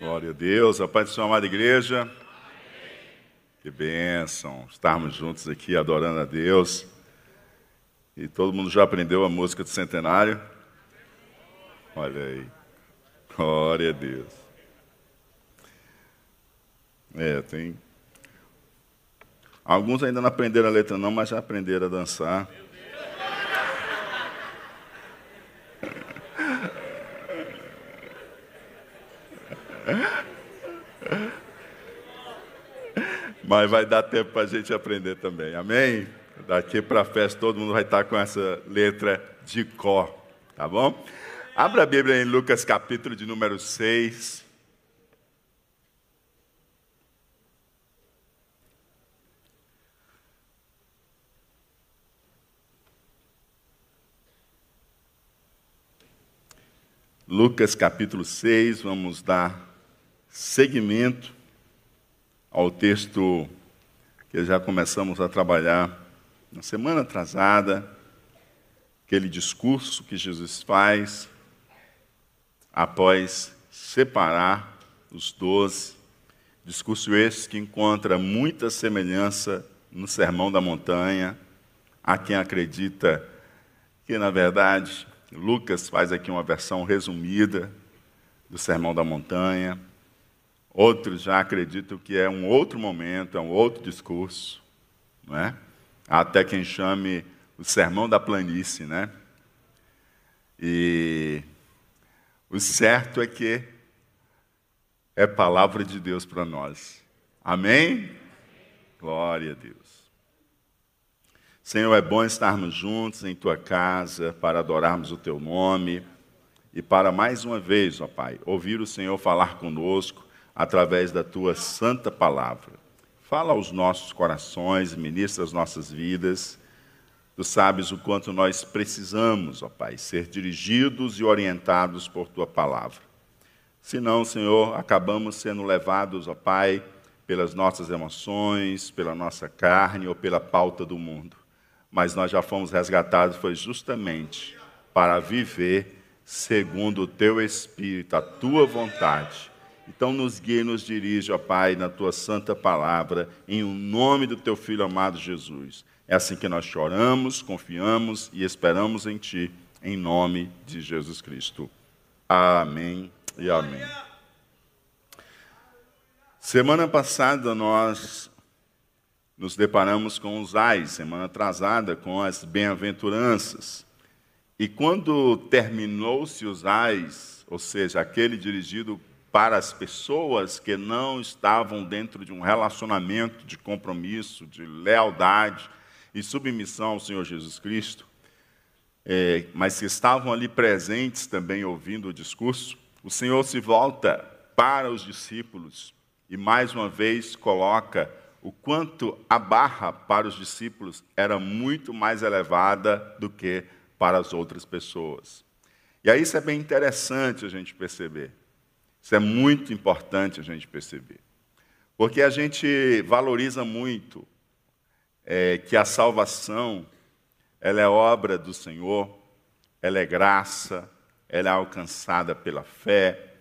Glória a Deus, a paz de sua amada igreja. Que bênção estarmos juntos aqui adorando a Deus. E todo mundo já aprendeu a música do centenário? Olha aí. Glória a Deus. É, tem. Alguns ainda não aprenderam a letra, não, mas já aprenderam a dançar. Mas vai dar tempo para a gente aprender também, amém? Daqui para a festa todo mundo vai estar com essa letra de cor, tá bom? Abra a Bíblia em Lucas capítulo de número 6. Lucas capítulo 6, vamos dar seguimento ao texto que já começamos a trabalhar na semana atrasada, aquele discurso que Jesus faz após separar os doze. Discurso esse que encontra muita semelhança no Sermão da Montanha. Há quem acredita que, na verdade, Lucas faz aqui uma versão resumida do Sermão da Montanha. Outros já acreditam que é um outro momento, é um outro discurso, não é? Há até quem chame o sermão da planície, né? E o certo é que é palavra de Deus para nós. Amém? Glória a Deus. Senhor, é bom estarmos juntos em tua casa para adorarmos o teu nome e para mais uma vez, ó Pai, ouvir o Senhor falar conosco através da tua santa palavra. Fala aos nossos corações, ministra as nossas vidas. Tu sabes o quanto nós precisamos, ó Pai, ser dirigidos e orientados por tua palavra. Senão, Senhor, acabamos sendo levados, ó Pai, pelas nossas emoções, pela nossa carne ou pela pauta do mundo. Mas nós já fomos resgatados, foi justamente para viver segundo o teu espírito, a tua vontade então nos guia e nos dirige, ó Pai, na tua santa palavra, em o nome do teu filho amado Jesus. É assim que nós choramos, confiamos e esperamos em ti, em nome de Jesus Cristo. Amém e amém. Semana passada nós nos deparamos com os ais, semana atrasada com as bem-aventuranças. E quando terminou-se os ais, ou seja, aquele dirigido para as pessoas que não estavam dentro de um relacionamento de compromisso, de lealdade e submissão ao Senhor Jesus Cristo, é, mas que estavam ali presentes também ouvindo o discurso, o Senhor se volta para os discípulos e mais uma vez coloca o quanto a barra para os discípulos era muito mais elevada do que para as outras pessoas. E aí isso é bem interessante a gente perceber. Isso é muito importante a gente perceber. Porque a gente valoriza muito é, que a salvação ela é obra do Senhor, ela é graça, ela é alcançada pela fé.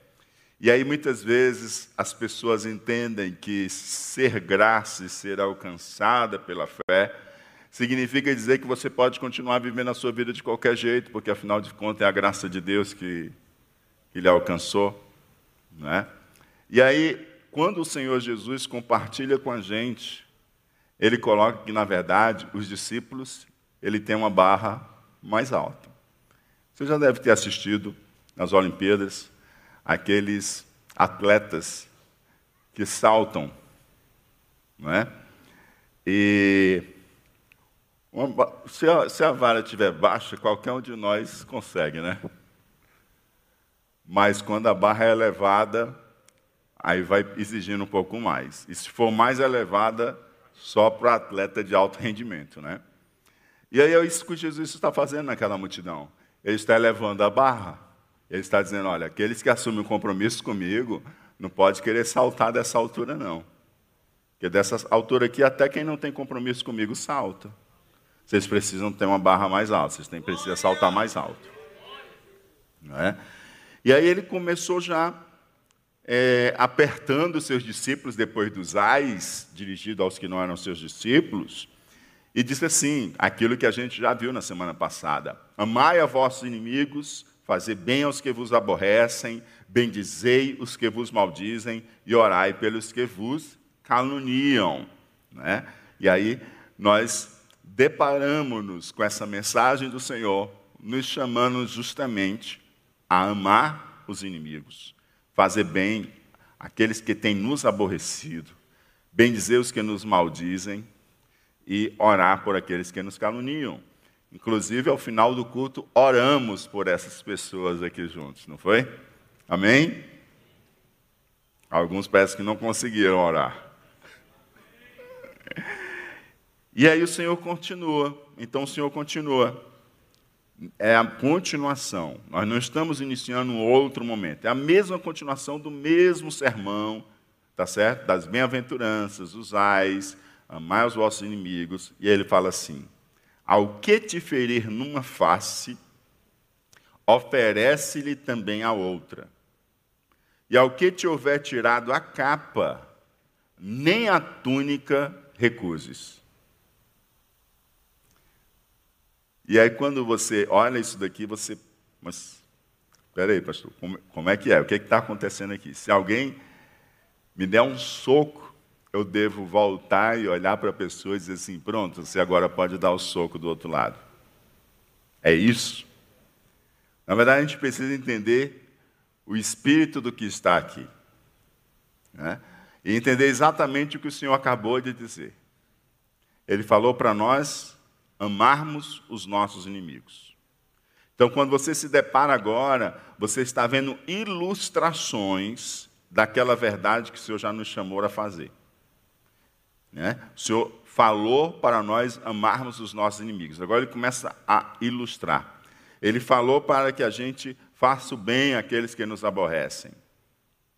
E aí muitas vezes as pessoas entendem que ser graça e ser alcançada pela fé significa dizer que você pode continuar vivendo a sua vida de qualquer jeito, porque afinal de contas é a graça de Deus que, que lhe alcançou. Né? E aí, quando o Senhor Jesus compartilha com a gente, ele coloca que, na verdade, os discípulos, ele tem uma barra mais alta. Você já deve ter assistido nas Olimpíadas aqueles atletas que saltam, não é? E uma, se, a, se a vara estiver baixa, qualquer um de nós consegue, né? Mas quando a barra é elevada, aí vai exigindo um pouco mais. E se for mais elevada, só para atleta de alto rendimento, né? E aí é isso que Jesus está fazendo naquela multidão. Ele está elevando a barra. Ele está dizendo, olha, aqueles que assumem um compromisso comigo, não pode querer saltar dessa altura, não. Porque dessa altura aqui, até quem não tem compromisso comigo salta. Vocês precisam ter uma barra mais alta, vocês têm, precisam saltar mais alto. Não é? E aí ele começou já é, apertando seus discípulos depois dos ais, dirigido aos que não eram seus discípulos, e disse assim: aquilo que a gente já viu na semana passada: Amai a vossos inimigos, fazei bem aos que vos aborrecem, bendizei os que vos maldizem e orai pelos que vos caluniam. Né? E aí nós deparamos-nos com essa mensagem do Senhor, nos chamando justamente a amar os inimigos, fazer bem aqueles que têm nos aborrecido, bendizer os que nos maldizem e orar por aqueles que nos caluniam. Inclusive, ao final do culto, oramos por essas pessoas aqui juntos, não foi? Amém? Alguns parecem que não conseguiram orar. E aí o Senhor continua. Então o Senhor continua. É a continuação. Nós não estamos iniciando um outro momento. É a mesma continuação do mesmo sermão, tá certo? Das bem-aventuranças, os ais, amai os vossos inimigos. E ele fala assim: Ao que te ferir numa face, oferece-lhe também a outra. E ao que te houver tirado a capa, nem a túnica recuses. E aí, quando você olha isso daqui, você. Mas, espera aí, pastor, como, como, é que é? O que é está acontecendo aqui? Se alguém me der um soco, eu devo voltar e olhar para a pessoa e dizer assim: pronto, você agora pode dar o soco do outro lado. É isso? Na verdade, a gente precisa entender o espírito do que está aqui. Né? E entender exatamente o que o Senhor acabou de dizer. Ele falou para nós amarmos os nossos inimigos. Então, quando você se depara agora, você está vendo ilustrações daquela verdade que o Senhor já nos chamou a fazer. Né? O Senhor falou para nós amarmos os nossos inimigos. Agora ele começa a ilustrar. Ele falou para que a gente faça o bem àqueles que nos aborrecem,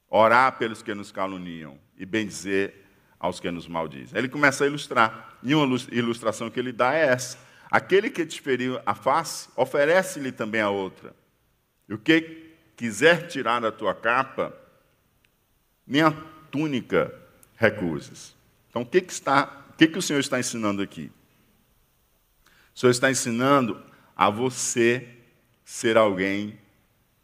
orar pelos que nos caluniam e bendizer aos que nos maldizem. Ele começa a ilustrar. E uma ilustração que ele dá é essa: aquele que te feriu a face, oferece-lhe também a outra. E o que quiser tirar da tua capa, nem a túnica recuses. Então, o que, que, está, o que, que o Senhor está ensinando aqui? O Senhor está ensinando a você ser alguém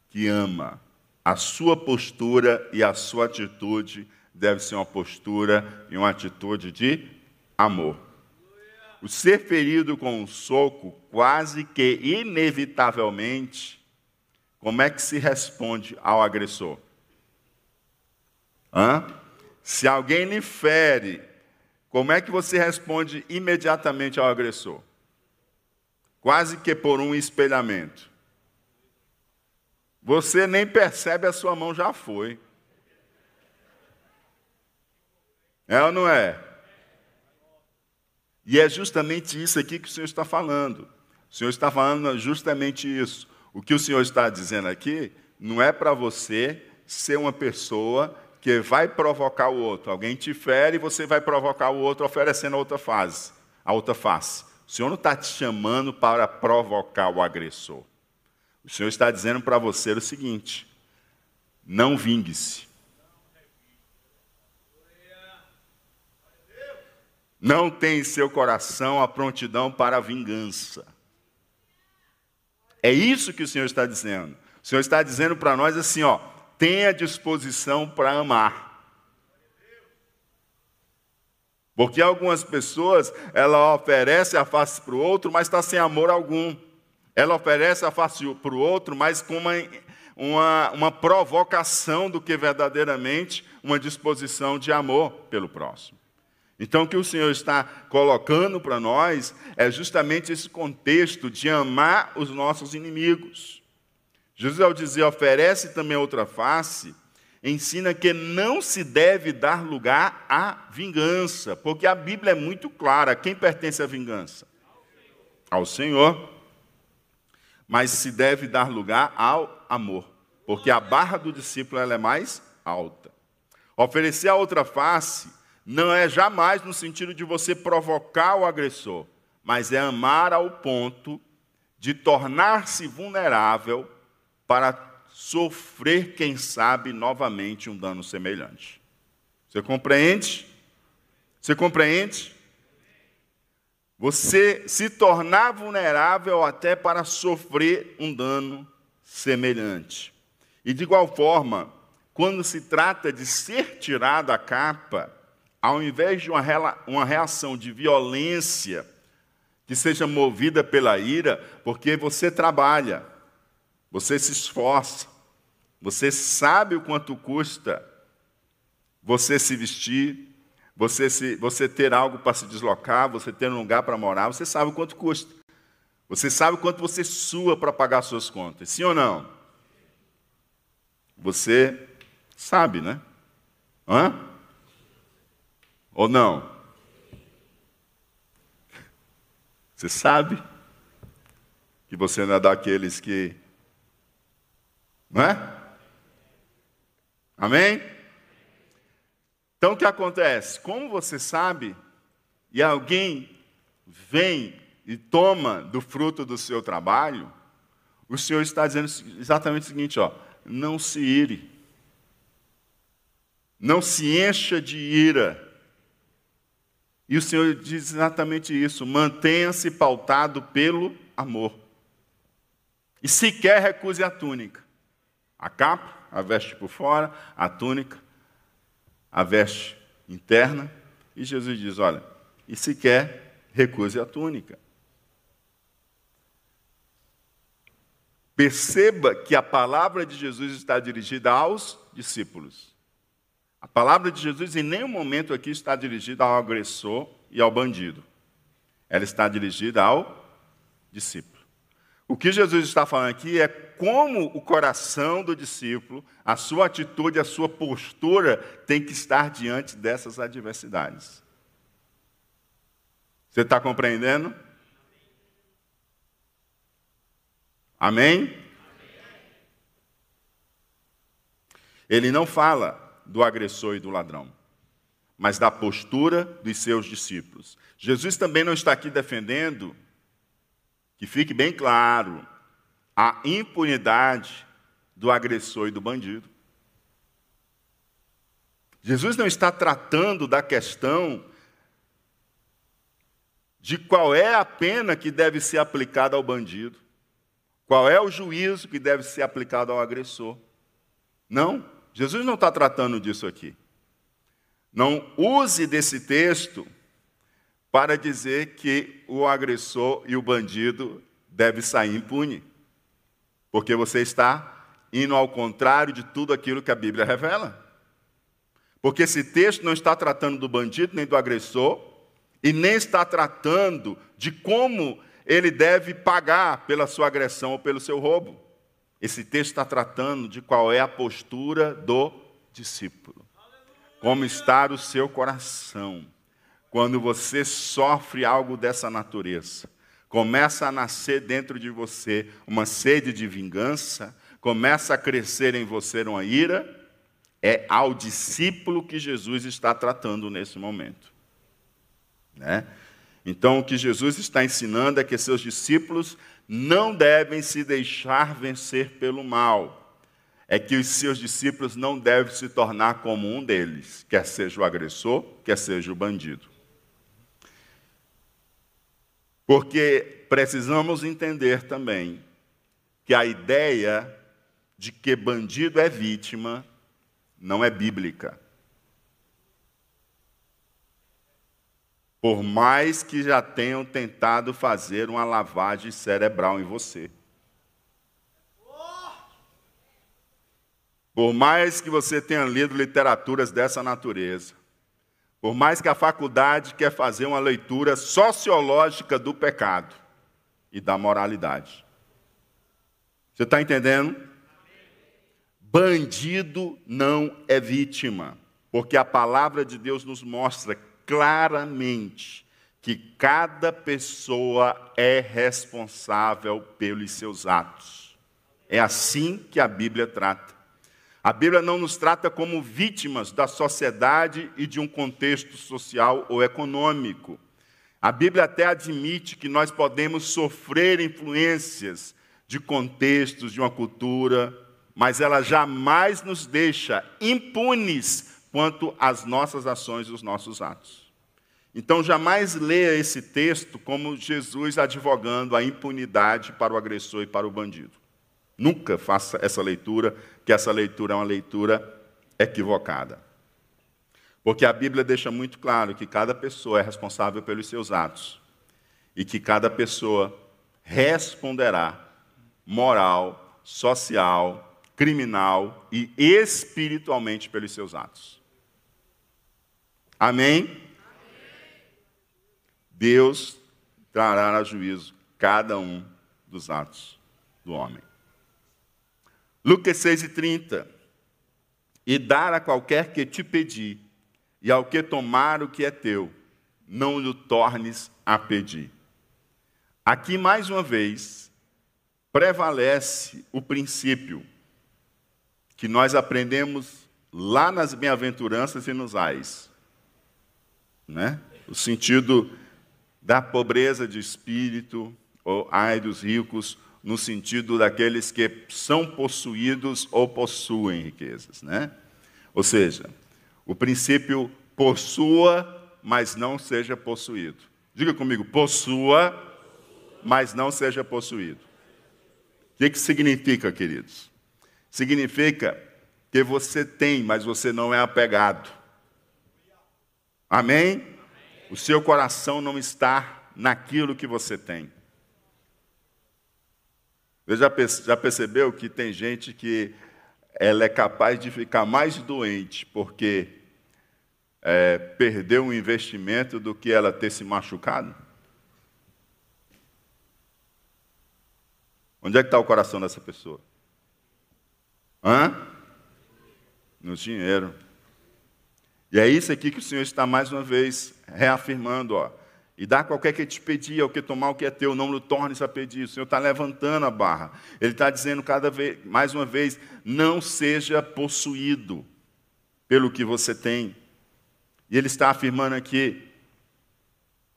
que ama. A sua postura e a sua atitude deve ser uma postura e uma atitude de amor. O ser ferido com um soco, quase que inevitavelmente, como é que se responde ao agressor? Hã? Se alguém lhe fere, como é que você responde imediatamente ao agressor? Quase que por um espelhamento. Você nem percebe, a sua mão já foi. É ou não é? E é justamente isso aqui que o Senhor está falando. O Senhor está falando justamente isso. O que o Senhor está dizendo aqui não é para você ser uma pessoa que vai provocar o outro. Alguém te fere e você vai provocar o outro oferecendo a outra fase, a outra face. O Senhor não está te chamando para provocar o agressor. O Senhor está dizendo para você o seguinte: não vingue-se. Não tem em seu coração a prontidão para a vingança. É isso que o Senhor está dizendo. O Senhor está dizendo para nós assim, ó, tenha disposição para amar. Porque algumas pessoas, ela oferece a face para o outro, mas está sem amor algum. Ela oferece a face para o outro, mas com uma, uma, uma provocação do que verdadeiramente uma disposição de amor pelo próximo. Então, o que o Senhor está colocando para nós é justamente esse contexto de amar os nossos inimigos. Jesus, ao dizer oferece também outra face, ensina que não se deve dar lugar à vingança, porque a Bíblia é muito clara: quem pertence à vingança? Ao Senhor. Mas se deve dar lugar ao amor, porque a barra do discípulo é mais alta. Oferecer a outra face não é jamais no sentido de você provocar o agressor, mas é amar ao ponto de tornar-se vulnerável para sofrer, quem sabe, novamente um dano semelhante. Você compreende? Você compreende? Você se tornar vulnerável até para sofrer um dano semelhante. E de igual forma, quando se trata de ser tirada a capa, ao invés de uma reação de violência que seja movida pela ira, porque você trabalha, você se esforça, você sabe o quanto custa você se vestir, você, se, você ter algo para se deslocar, você ter um lugar para morar, você sabe o quanto custa. Você sabe o quanto você sua para pagar suas contas, sim ou não? Você sabe, né? Hã? Ou não? Você sabe que você não é daqueles que. Não é? Amém? Então o que acontece? Como você sabe, e alguém vem e toma do fruto do seu trabalho, o Senhor está dizendo exatamente o seguinte: ó, não se ire, não se encha de ira. E o Senhor diz exatamente isso: mantenha-se pautado pelo amor. E sequer recuse a túnica, a capa a veste por fora, a túnica, a veste interna. E Jesus diz: Olha, e se quer, recuse a túnica. Perceba que a palavra de Jesus está dirigida aos discípulos. A palavra de Jesus em nenhum momento aqui está dirigida ao agressor e ao bandido. Ela está dirigida ao discípulo. O que Jesus está falando aqui é como o coração do discípulo, a sua atitude, a sua postura tem que estar diante dessas adversidades. Você está compreendendo? Amém? Ele não fala do agressor e do ladrão, mas da postura dos seus discípulos. Jesus também não está aqui defendendo que fique bem claro a impunidade do agressor e do bandido. Jesus não está tratando da questão de qual é a pena que deve ser aplicada ao bandido, qual é o juízo que deve ser aplicado ao agressor. Não, Jesus não está tratando disso aqui. Não use desse texto para dizer que o agressor e o bandido deve sair impune. Porque você está indo ao contrário de tudo aquilo que a Bíblia revela. Porque esse texto não está tratando do bandido nem do agressor, e nem está tratando de como ele deve pagar pela sua agressão ou pelo seu roubo. Esse texto está tratando de qual é a postura do discípulo. Como está o seu coração quando você sofre algo dessa natureza, começa a nascer dentro de você uma sede de vingança, começa a crescer em você uma ira, é ao discípulo que Jesus está tratando nesse momento. Né? Então, o que Jesus está ensinando é que seus discípulos não devem se deixar vencer pelo mal. É que os seus discípulos não devem se tornar como um deles, quer seja o agressor, quer seja o bandido. Porque precisamos entender também que a ideia de que bandido é vítima não é bíblica. Por mais que já tenham tentado fazer uma lavagem cerebral em você. Por mais que você tenha lido literaturas dessa natureza, por mais que a faculdade quer fazer uma leitura sociológica do pecado e da moralidade. Você está entendendo? Bandido não é vítima, porque a palavra de Deus nos mostra claramente que cada pessoa é responsável pelos seus atos. É assim que a Bíblia trata. A Bíblia não nos trata como vítimas da sociedade e de um contexto social ou econômico. A Bíblia até admite que nós podemos sofrer influências de contextos, de uma cultura mas ela jamais nos deixa impunes quanto às nossas ações e os nossos atos. Então, jamais leia esse texto como Jesus advogando a impunidade para o agressor e para o bandido. Nunca faça essa leitura, que essa leitura é uma leitura equivocada. Porque a Bíblia deixa muito claro que cada pessoa é responsável pelos seus atos e que cada pessoa responderá moral, social, criminal e espiritualmente pelos seus atos. Amém? Deus trará a juízo cada um dos atos do homem. Lucas 6,30 E dar a qualquer que te pedir, e ao que tomar o que é teu, não lhe tornes a pedir. Aqui, mais uma vez, prevalece o princípio que nós aprendemos lá nas bem-aventuranças e nos ais. Né? O sentido da pobreza de espírito, ou ai dos ricos, no sentido daqueles que são possuídos ou possuem riquezas, né? Ou seja, o princípio possua, mas não seja possuído. Diga comigo, possua, mas não seja possuído. O que, que significa, queridos? Significa que você tem, mas você não é apegado. Amém? O seu coração não está naquilo que você tem. Você já, percebeu que tem gente que ela é capaz de ficar mais doente porque é, perdeu um investimento do que ela ter se machucado? Onde é que está o coração dessa pessoa? Hã? No dinheiro. E é isso aqui que o Senhor está mais uma vez reafirmando, ó. E dá qualquer que te pedir, o que tomar o que é teu, não lhe tornes a pedir. O Senhor está levantando a barra. Ele está dizendo cada vez, mais uma vez, não seja possuído pelo que você tem. E ele está afirmando aqui,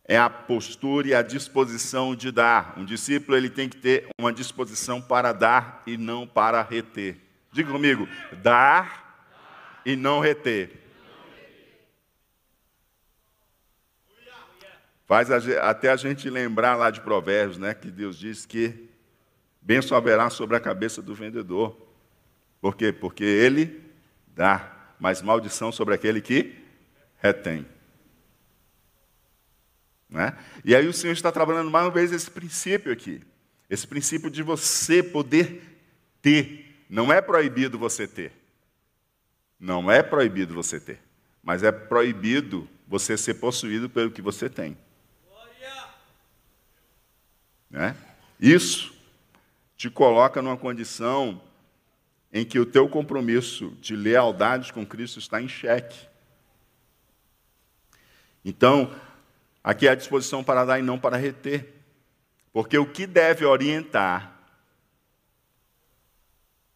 é a postura e a disposição de dar. Um discípulo ele tem que ter uma disposição para dar e não para reter. Diga comigo, dar e não reter. Faz até a gente lembrar lá de Provérbios, né, que Deus diz que bênção haverá sobre a cabeça do vendedor. Por quê? Porque ele dá, mas maldição sobre aquele que retém. Né? E aí o Senhor está trabalhando mais uma vez esse princípio aqui. Esse princípio de você poder ter. Não é proibido você ter. Não é proibido você ter. Mas é proibido você ser possuído pelo que você tem. Né? Isso te coloca numa condição em que o teu compromisso de lealdade com Cristo está em xeque. Então, aqui é a disposição para dar e não para reter. Porque o que deve orientar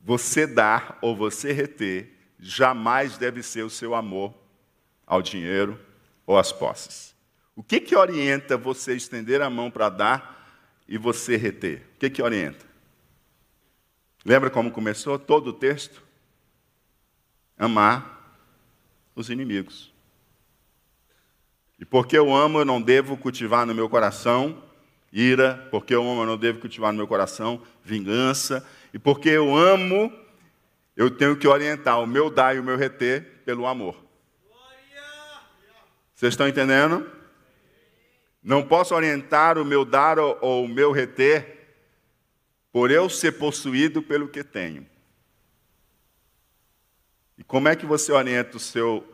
você dar ou você reter jamais deve ser o seu amor ao dinheiro ou às posses. O que, que orienta você estender a mão para dar e você reter? O que, que orienta? Lembra como começou todo o texto? Amar os inimigos. E porque eu amo, eu não devo cultivar no meu coração ira, porque eu amo, eu não devo cultivar no meu coração vingança, e porque eu amo, eu tenho que orientar o meu dar e o meu reter pelo amor. Vocês estão entendendo? Não posso orientar o meu dar ou o meu reter por eu ser possuído pelo que tenho. E como é que você orienta o seu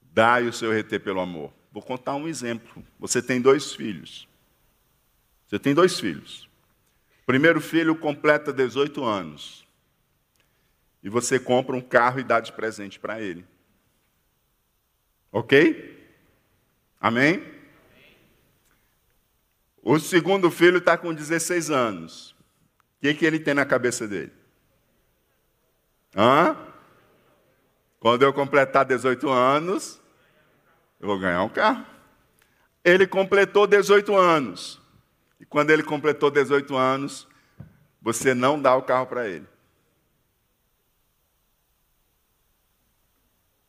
dar e o seu reter pelo amor? Vou contar um exemplo. Você tem dois filhos. Você tem dois filhos. O primeiro filho completa 18 anos. E você compra um carro e dá de presente para ele. Ok? Amém? O segundo filho está com 16 anos. O que, que ele tem na cabeça dele? Hã? Quando eu completar 18 anos, eu vou ganhar um carro. Ele completou 18 anos. E quando ele completou 18 anos, você não dá o carro para ele.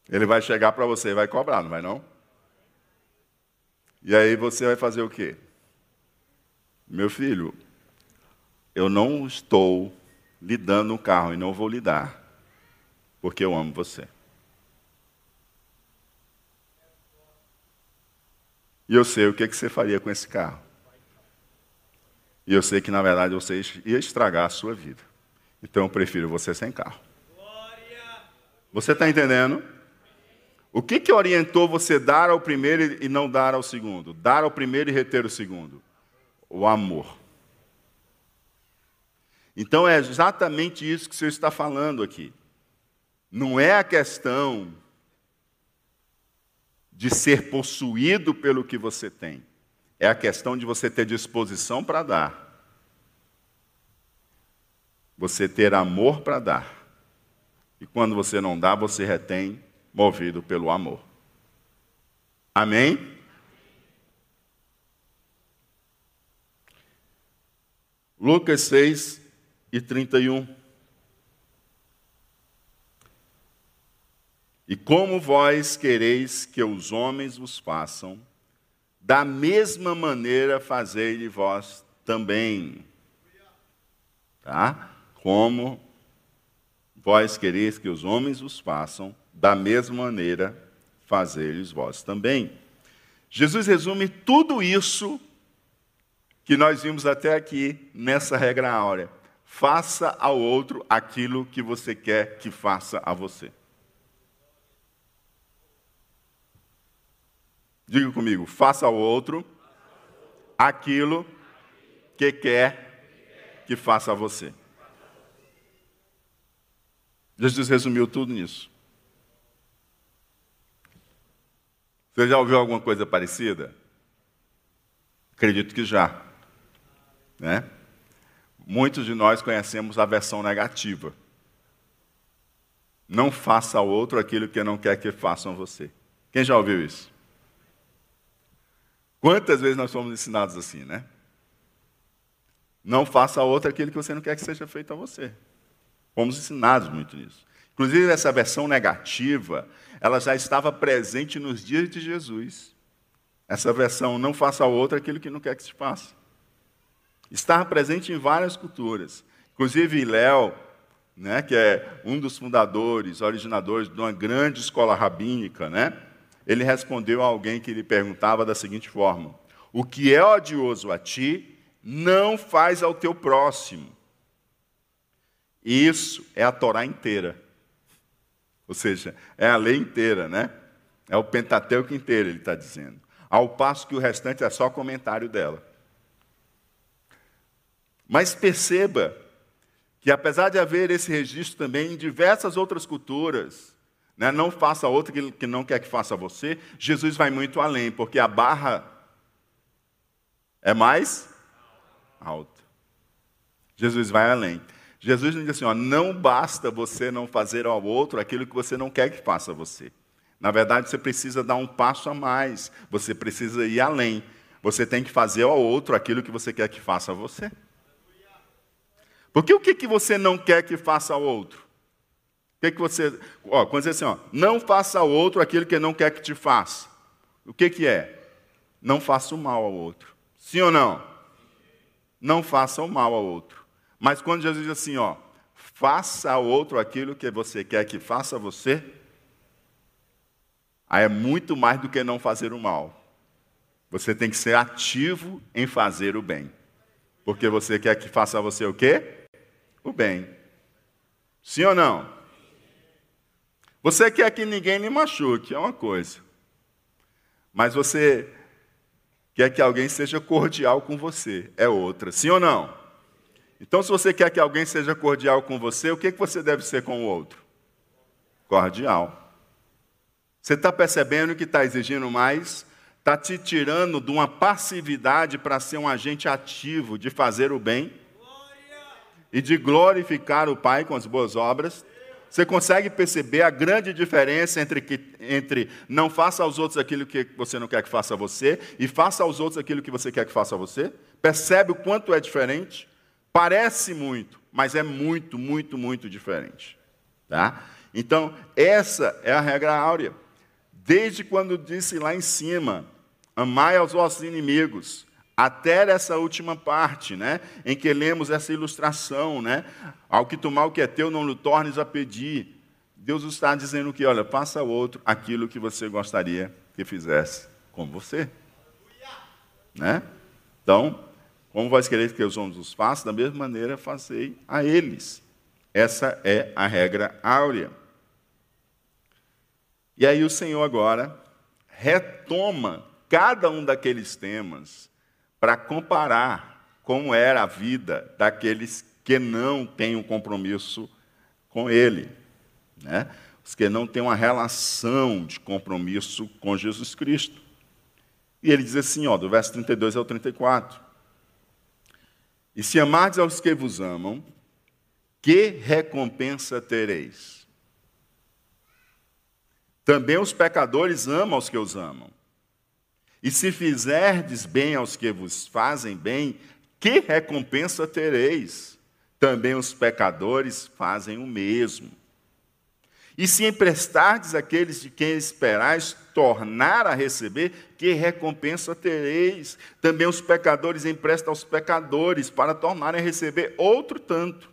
Ele vai chegar para você e vai cobrar, não vai não? E aí você vai fazer o quê? Meu filho, eu não estou lhe dando um carro e não vou lhe dar, porque eu amo você. E eu sei o que, você faria com esse carro. E eu sei que, na verdade, você ia estragar a sua vida. Então eu prefiro você sem carro. Você está entendendo? O que, que orientou você dar ao primeiro e não dar ao segundo? Dar ao primeiro e reter o segundo? O amor. Então é exatamente isso que o Senhor está falando aqui. Não é a questão de ser possuído pelo que você tem, é a questão de você ter disposição para dar. Você ter amor para dar. E quando você não dá, você retém, movido pelo amor. Amém? Lucas 6, e 31. E como vós quereis que os homens vos façam, da mesma maneira fazei vós também. Tá? Como vós quereis que os homens vos façam, da mesma maneira fazei vós também. Jesus resume tudo isso que nós vimos até aqui nessa regra áurea. Faça ao outro aquilo que você quer que faça a você. Diga comigo, faça ao outro aquilo que quer que faça a você. Jesus resumiu tudo nisso. Você já ouviu alguma coisa parecida? Acredito que já. Né? Muitos de nós conhecemos a versão negativa. Não faça ao outro aquilo que não quer que façam a você. Quem já ouviu isso? Quantas vezes nós fomos ensinados assim, né? Não faça ao outro aquilo que você não quer que seja feito a você. Fomos ensinados muito nisso. Inclusive, essa versão negativa, ela já estava presente nos dias de Jesus. Essa versão, não faça ao outro aquilo que não quer que se faça. Estava presente em várias culturas. Inclusive, Léo, né, que é um dos fundadores, originadores de uma grande escola rabínica, né, ele respondeu a alguém que lhe perguntava da seguinte forma: O que é odioso a ti, não faz ao teu próximo. Isso é a Torá inteira. Ou seja, é a lei inteira, né? É o Pentateuco inteiro, ele está dizendo. Ao passo que o restante é só comentário dela. Mas perceba que, apesar de haver esse registro também em diversas outras culturas, né, não faça outra que não quer que faça você, Jesus vai muito além, porque a barra é mais alta. Jesus vai além. Jesus diz assim: ó, não basta você não fazer ao outro aquilo que você não quer que faça a você. Na verdade, você precisa dar um passo a mais, você precisa ir além. Você tem que fazer ao outro aquilo que você quer que faça a você. Porque o que, que você não quer que faça ao outro? O que, que você. Ó, quando diz assim, ó, não faça ao outro aquilo que não quer que te faça. O que, que é? Não faça o mal ao outro. Sim ou não? Não faça o mal ao outro. Mas quando Jesus diz assim, ó, faça ao outro aquilo que você quer que faça a você, aí é muito mais do que não fazer o mal. Você tem que ser ativo em fazer o bem. Porque você quer que faça a você o quê? O bem. Sim ou não? Você quer que ninguém lhe machuque, é uma coisa. Mas você quer que alguém seja cordial com você, é outra. Sim ou não? Então, se você quer que alguém seja cordial com você, o que, que você deve ser com o outro? Cordial. Você está percebendo que está exigindo mais? Está te tirando de uma passividade para ser um agente ativo de fazer o bem? E de glorificar o Pai com as boas obras, você consegue perceber a grande diferença entre, que, entre não faça aos outros aquilo que você não quer que faça a você e faça aos outros aquilo que você quer que faça a você? Percebe o quanto é diferente? Parece muito, mas é muito, muito, muito diferente. Tá? Então, essa é a regra áurea. Desde quando disse lá em cima, amai aos vossos inimigos, até essa última parte, né, em que lemos essa ilustração, né, ao que tomar o que é teu, não lhe tornes a pedir. Deus está dizendo que, olha, faça ao outro aquilo que você gostaria que fizesse com você. Né? Então, como vós quereis que os homens os façam, da mesma maneira fazei a eles. Essa é a regra áurea. E aí o Senhor agora retoma cada um daqueles temas para comparar como era a vida daqueles que não têm um compromisso com Ele, né? os que não têm uma relação de compromisso com Jesus Cristo. E ele diz assim, ó, do verso 32 ao 34. E se amardes aos que vos amam, que recompensa tereis? Também os pecadores amam os que os amam. E se fizerdes bem aos que vos fazem bem, que recompensa tereis? Também os pecadores fazem o mesmo. E se emprestardes àqueles de quem esperais tornar a receber, que recompensa tereis? Também os pecadores emprestam aos pecadores para tornarem a receber outro tanto.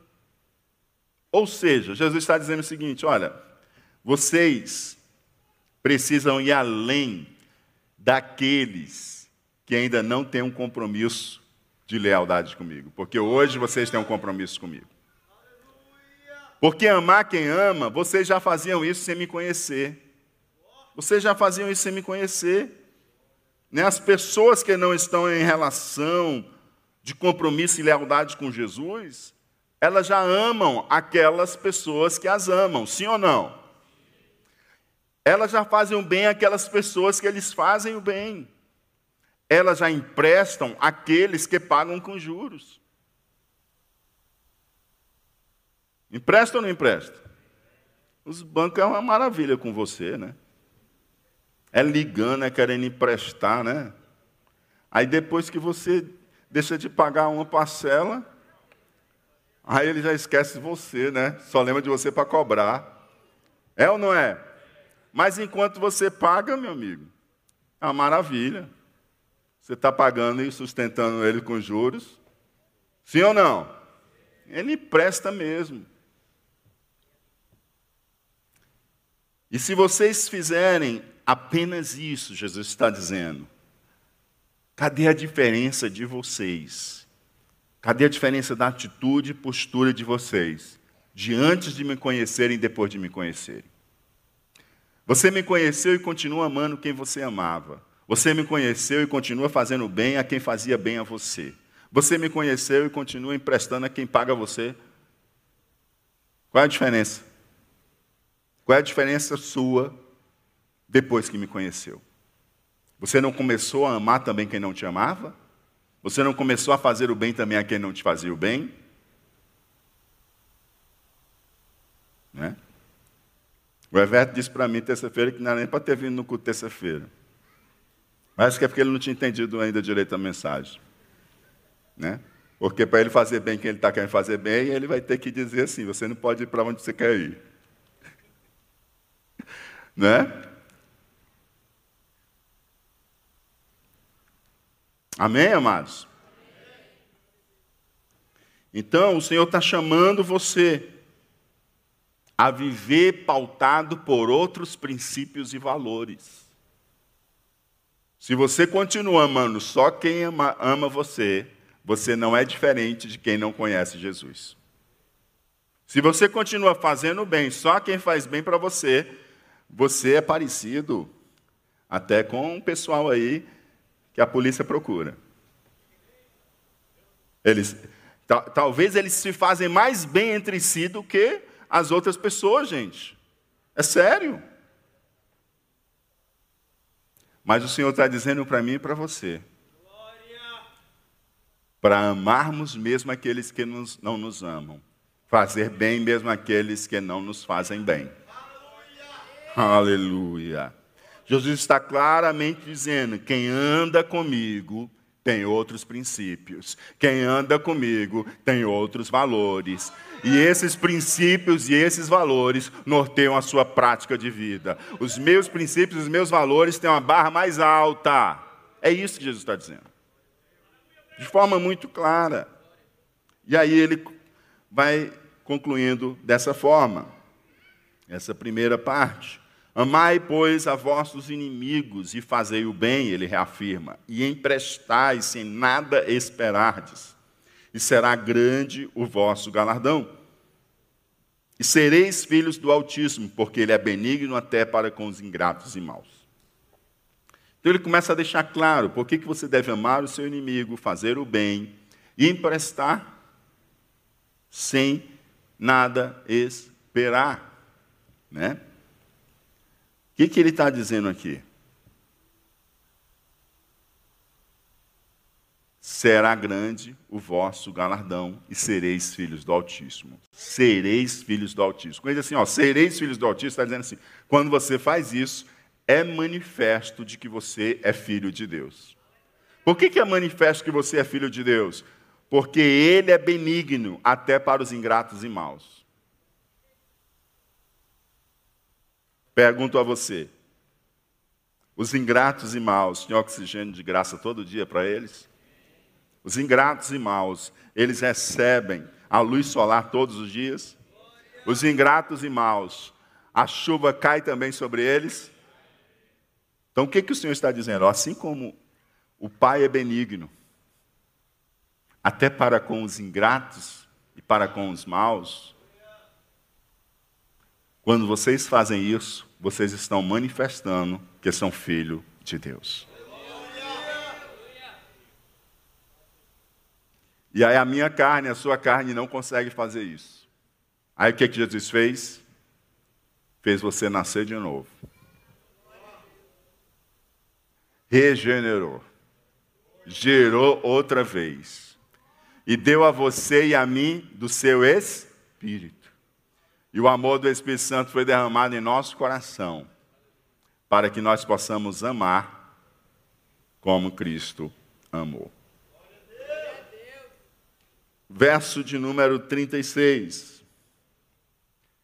Ou seja, Jesus está dizendo o seguinte: olha, vocês precisam ir além daqueles que ainda não têm um compromisso de lealdade comigo, porque hoje vocês têm um compromisso comigo. Porque amar quem ama, vocês já faziam isso sem me conhecer. Vocês já faziam isso sem me conhecer. Né? As pessoas que não estão em relação de compromisso e lealdade com Jesus, elas já amam aquelas pessoas que as amam, sim ou não? Elas já fazem o bem àquelas pessoas que eles fazem o bem. Elas já emprestam aqueles que pagam com juros. Empresta ou não empresta? Os bancos é uma maravilha com você, né? É ligando, é querendo emprestar, né? Aí depois que você deixa de pagar uma parcela, aí ele já esquece você, né? Só lembra de você para cobrar. É ou não é? Mas enquanto você paga, meu amigo, é uma maravilha. Você está pagando e sustentando ele com juros. Sim ou não? Ele presta mesmo. E se vocês fizerem apenas isso, Jesus está dizendo, cadê a diferença de vocês? Cadê a diferença da atitude e postura de vocês, de antes de me conhecerem e depois de me conhecerem? Você me conheceu e continua amando quem você amava. Você me conheceu e continua fazendo bem a quem fazia bem a você. Você me conheceu e continua emprestando a quem paga você. Qual é a diferença? Qual é a diferença sua depois que me conheceu? Você não começou a amar também quem não te amava? Você não começou a fazer o bem também a quem não te fazia o bem? Né? O Everto disse para mim terça-feira que não era nem para ter vindo no culto terça-feira. Mas que é porque ele não tinha entendido ainda direito a mensagem. Né? Porque para ele fazer bem quem ele está querendo fazer bem, ele vai ter que dizer assim: você não pode ir para onde você quer ir. né? Amém, amados? Então, o Senhor está chamando você a viver pautado por outros princípios e valores. Se você continua amando só quem ama, ama você, você não é diferente de quem não conhece Jesus. Se você continua fazendo bem só quem faz bem para você, você é parecido até com um pessoal aí que a polícia procura. Eles, talvez eles se fazem mais bem entre si do que as outras pessoas, gente. É sério. Mas o Senhor está dizendo para mim e para você. Para amarmos mesmo aqueles que nos, não nos amam. Fazer bem mesmo aqueles que não nos fazem bem. Aleluia. Jesus está claramente dizendo: quem anda comigo tem outros princípios. Quem anda comigo tem outros valores. E esses princípios e esses valores norteiam a sua prática de vida. Os meus princípios, os meus valores têm uma barra mais alta. É isso que Jesus está dizendo. De forma muito clara. E aí ele vai concluindo dessa forma. Essa primeira parte. Amai, pois, a vossos inimigos e fazei o bem, ele reafirma, e emprestai sem nada esperardes, e será grande o vosso galardão. E sereis filhos do Altíssimo, porque ele é benigno até para com os ingratos e maus. Então ele começa a deixar claro por que você deve amar o seu inimigo, fazer o bem e emprestar sem nada esperar. Né? que, que ele está dizendo aqui? Será grande o vosso galardão e sereis filhos do Altíssimo. Sereis filhos do Altíssimo. Quando ele diz assim, ó, sereis filhos do Altíssimo, está dizendo assim: quando você faz isso, é manifesto de que você é filho de Deus. Por que, que é manifesto que você é filho de Deus? Porque Ele é benigno até para os ingratos e maus. Pergunto a você: os ingratos e maus têm oxigênio de graça todo dia para eles? Os ingratos e maus, eles recebem a luz solar todos os dias? Os ingratos e maus, a chuva cai também sobre eles? Então o que, que o Senhor está dizendo? Assim como o Pai é benigno, até para com os ingratos e para com os maus, quando vocês fazem isso, vocês estão manifestando que são filho de Deus. E aí a minha carne, a sua carne não consegue fazer isso. Aí o que, que Jesus fez? Fez você nascer de novo. Regenerou. Gerou outra vez. E deu a você e a mim do seu espírito. E o amor do Espírito Santo foi derramado em nosso coração, para que nós possamos amar como Cristo amou. Verso de número 36.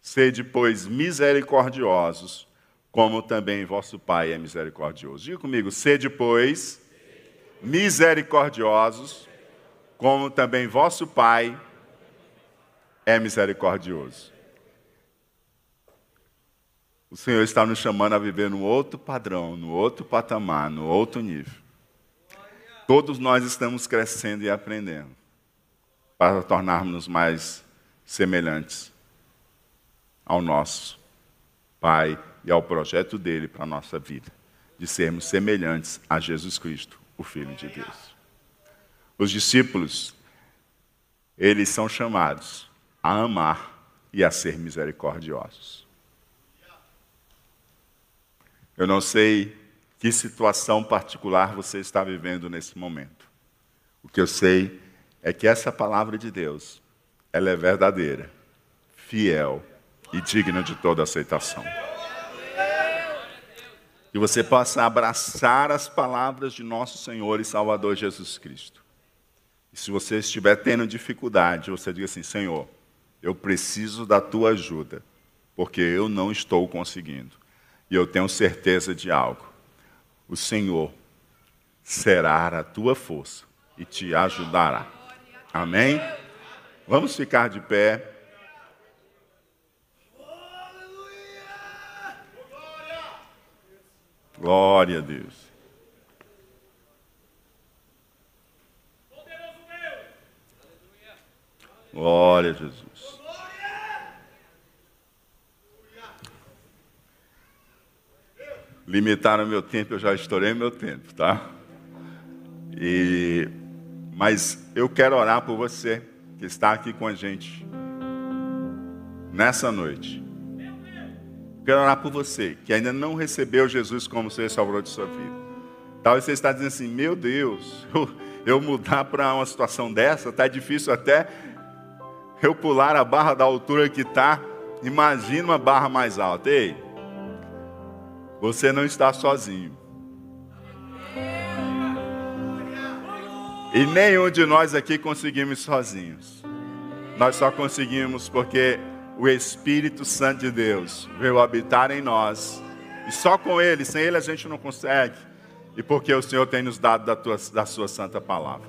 Sede, pois, misericordiosos, como também vosso Pai é misericordioso. Diga comigo, sede, pois, misericordiosos, como também vosso Pai é misericordioso. O Senhor está nos chamando a viver no outro padrão, no outro patamar, no outro nível. Todos nós estamos crescendo e aprendendo para tornarmos mais semelhantes ao nosso Pai e ao projeto dele para a nossa vida, de sermos semelhantes a Jesus Cristo, o Filho de Deus. Os discípulos, eles são chamados a amar e a ser misericordiosos. Eu não sei que situação particular você está vivendo nesse momento. O que eu sei é que essa palavra de Deus, ela é verdadeira, fiel e digna de toda aceitação. Que você possa abraçar as palavras de nosso Senhor e Salvador Jesus Cristo. E se você estiver tendo dificuldade, você diga assim: Senhor, eu preciso da tua ajuda, porque eu não estou conseguindo. E eu tenho certeza de algo: o Senhor será a tua força e te ajudará. Amém? Vamos ficar de pé. Glória a Deus. Glória a Jesus. limitaram meu tempo, eu já estourei meu tempo, tá? E, mas eu quero orar por você que está aqui com a gente nessa noite. Quero orar por você que ainda não recebeu Jesus como seu Salvador de sua vida. Talvez você está dizendo assim: Meu Deus, eu, eu mudar para uma situação dessa, está difícil até eu pular a barra da altura que está. Imagina uma barra mais alta. Ei, você não está sozinho. E nenhum de nós aqui conseguimos sozinhos. Nós só conseguimos porque o Espírito Santo de Deus veio habitar em nós. E só com Ele, sem Ele a gente não consegue. E porque o Senhor tem nos dado da, tua, da Sua Santa Palavra.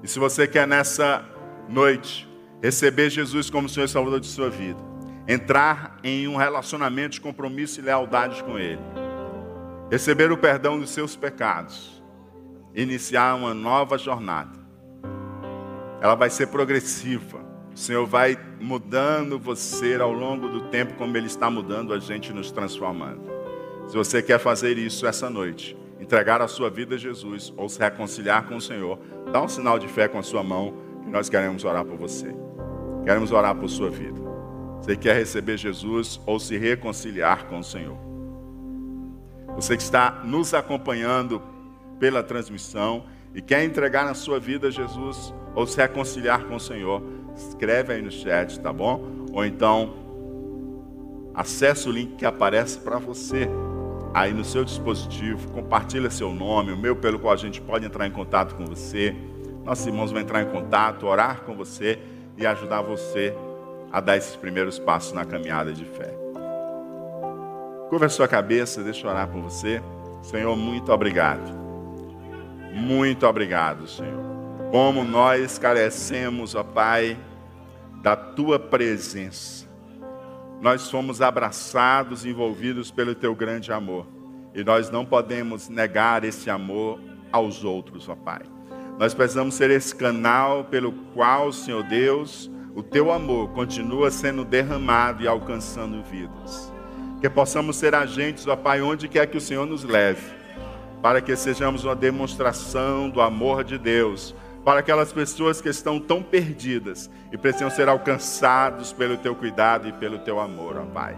E se você quer nessa noite receber Jesus como Senhor e Salvador de sua vida, entrar em um relacionamento de compromisso e lealdade com Ele, receber o perdão dos seus pecados, iniciar uma nova jornada. Ela vai ser progressiva. O Senhor vai mudando você ao longo do tempo, como Ele está mudando a gente, nos transformando. Se você quer fazer isso essa noite, entregar a sua vida a Jesus ou se reconciliar com o Senhor, dá um sinal de fé com a sua mão que nós queremos orar por você. Queremos orar por sua vida. Você quer receber Jesus ou se reconciliar com o Senhor. Você que está nos acompanhando pela transmissão e quer entregar na sua vida a Jesus ou se reconciliar com o Senhor, escreve aí no chat, tá bom? Ou então acesse o link que aparece para você aí no seu dispositivo, compartilha seu nome, o meu pelo qual a gente pode entrar em contato com você. Nossos irmãos vão entrar em contato, orar com você e ajudar você a dar esses primeiros passos na caminhada de fé. Curva a sua cabeça, deixa eu orar por você. Senhor, muito obrigado muito obrigado, Senhor. Como nós carecemos, ó Pai, da tua presença. Nós fomos abraçados, envolvidos pelo teu grande amor. E nós não podemos negar esse amor aos outros, ó Pai. Nós precisamos ser esse canal pelo qual, Senhor Deus, o teu amor continua sendo derramado e alcançando vidas. Que possamos ser agentes, ó Pai, onde quer que o Senhor nos leve para que sejamos uma demonstração do amor de Deus para aquelas pessoas que estão tão perdidas e precisam ser alcançados pelo teu cuidado e pelo teu amor, ó Pai.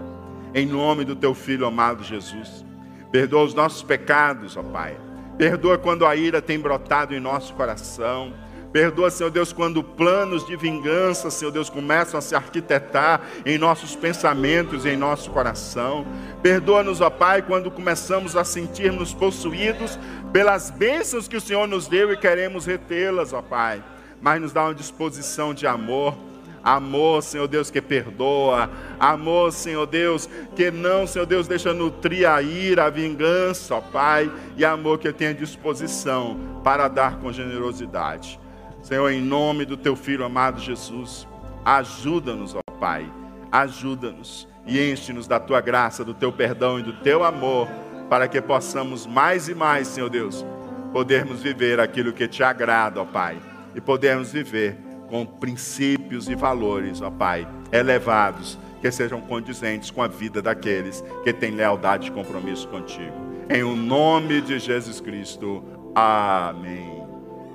Em nome do teu filho amado Jesus, perdoa os nossos pecados, ó Pai. Perdoa quando a ira tem brotado em nosso coração. Perdoa, Senhor Deus, quando planos de vingança, Senhor Deus, começam a se arquitetar em nossos pensamentos e em nosso coração. Perdoa-nos, ó Pai, quando começamos a sentir-nos possuídos pelas bênçãos que o Senhor nos deu e queremos retê-las, ó Pai. Mas nos dá uma disposição de amor. Amor, Senhor Deus, que perdoa. Amor, Senhor Deus, que não, Senhor Deus, deixa nutrir a ira, a vingança, ó Pai. E amor que tenha disposição para dar com generosidade. Senhor, em nome do teu filho amado Jesus, ajuda-nos, ó Pai, ajuda-nos e enche-nos da tua graça, do teu perdão e do teu amor, para que possamos mais e mais, Senhor Deus, podermos viver aquilo que te agrada, ó Pai, e podermos viver com princípios e valores, ó Pai, elevados, que sejam condizentes com a vida daqueles que têm lealdade e compromisso contigo. Em o nome de Jesus Cristo. Amém.